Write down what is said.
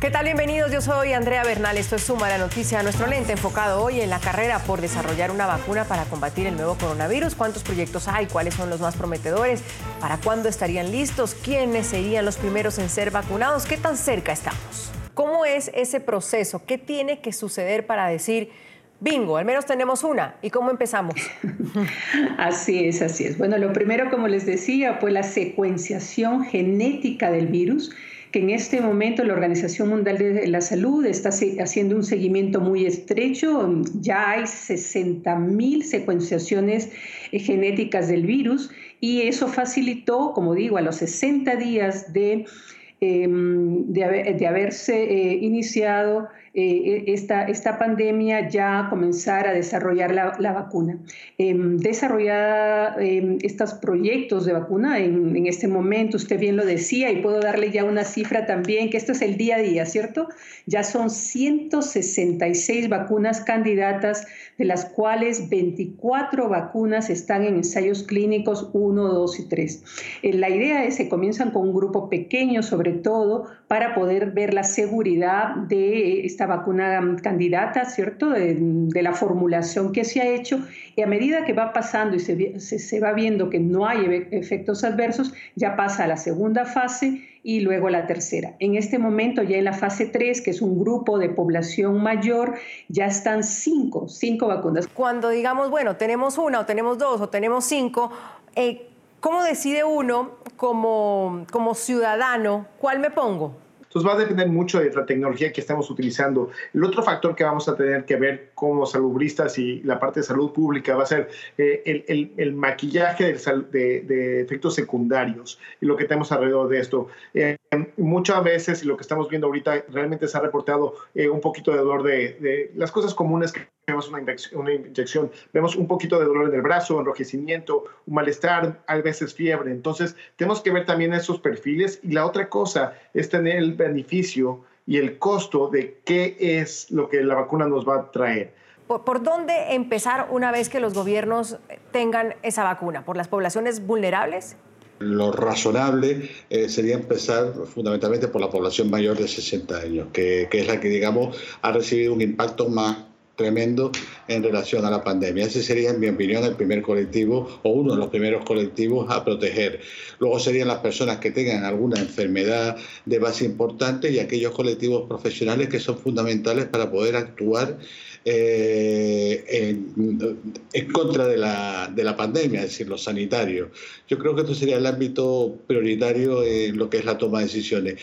¿Qué tal? Bienvenidos. Yo soy Andrea Bernal. Esto es Suma la Noticia. Nuestro lente enfocado hoy en la carrera por desarrollar una vacuna para combatir el nuevo coronavirus. ¿Cuántos proyectos hay? ¿Cuáles son los más prometedores? ¿Para cuándo estarían listos? ¿Quiénes serían los primeros en ser vacunados? ¿Qué tan cerca estamos? ¿Cómo es ese proceso? ¿Qué tiene que suceder para decir, bingo, al menos tenemos una? ¿Y cómo empezamos? Así es, así es. Bueno, lo primero, como les decía, fue la secuenciación genética del virus que en este momento la Organización Mundial de la Salud está haciendo un seguimiento muy estrecho. Ya hay 60.000 secuenciaciones eh, genéticas del virus y eso facilitó, como digo, a los 60 días de, em, de, haberse eh, iniciado eh, esta, esta pandemia ya comenzar a desarrollar la, la vacuna. Eh, desarrollar eh, estos proyectos de vacuna en, en, este momento, usted bien lo decía, y puedo darle ya una cifra también, que esto es el día a día, ¿cierto? Ya son 166 vacunas candidatas, de las cuales 24 vacunas están en ensayos clínicos 1, 2 y 3. Eh, la idea es que comienzan con un grupo pequeño, sobre todo, para poder ver la seguridad de esta vacuna candidata, ¿cierto? De, la formulación que se ha hecho. Y a medida que va pasando y se, se, va viendo que no hay efectos adversos, ya pasa a la segunda fase y luego la tercera. En este momento, ya en la fase 3, que es un grupo de población mayor, ya están cinco, cinco vacunas. Cuando digamos, bueno, tenemos una o tenemos dos o tenemos cinco, eh, ¿cómo decide uno como, como ciudadano cuál me pongo? Entonces va a depender mucho de la tecnología que estamos utilizando. El otro factor que vamos a tener que ver como salubristas y la parte de salud pública va a ser eh, el, maquillaje de, de, efectos secundarios y lo que tenemos alrededor de esto. Eh, muchas veces, y lo que estamos viendo ahorita, realmente se ha reportado eh, un poquito de dolor de, de las cosas comunes que vemos una inyección, una inyección, vemos un poquito de dolor en el brazo, enrojecimiento, un malestar, a veces fiebre. Entonces, tenemos que ver también esos perfiles. Y la otra cosa es tener el beneficio y el costo de qué es lo que la vacuna nos va a traer. ¿Por, ¿Por, dónde empezar una vez que los gobiernos tengan esa vacuna? ¿Por las poblaciones vulnerables? Lo razonable eh, sería empezar fundamentalmente por la población mayor de 60 años, que, que es la que, digamos, ha recibido un impacto más tremendo en relación a la pandemia. Ese sería, en mi opinión, el primer colectivo o uno de los primeros colectivos a proteger. Luego serían las personas que tengan alguna enfermedad de base importante y aquellos colectivos profesionales que son fundamentales para poder actuar eh, en, en, contra de la, de la pandemia, es decir, los sanitarios. Yo creo que esto sería el ámbito prioritario en lo que es la toma de decisiones.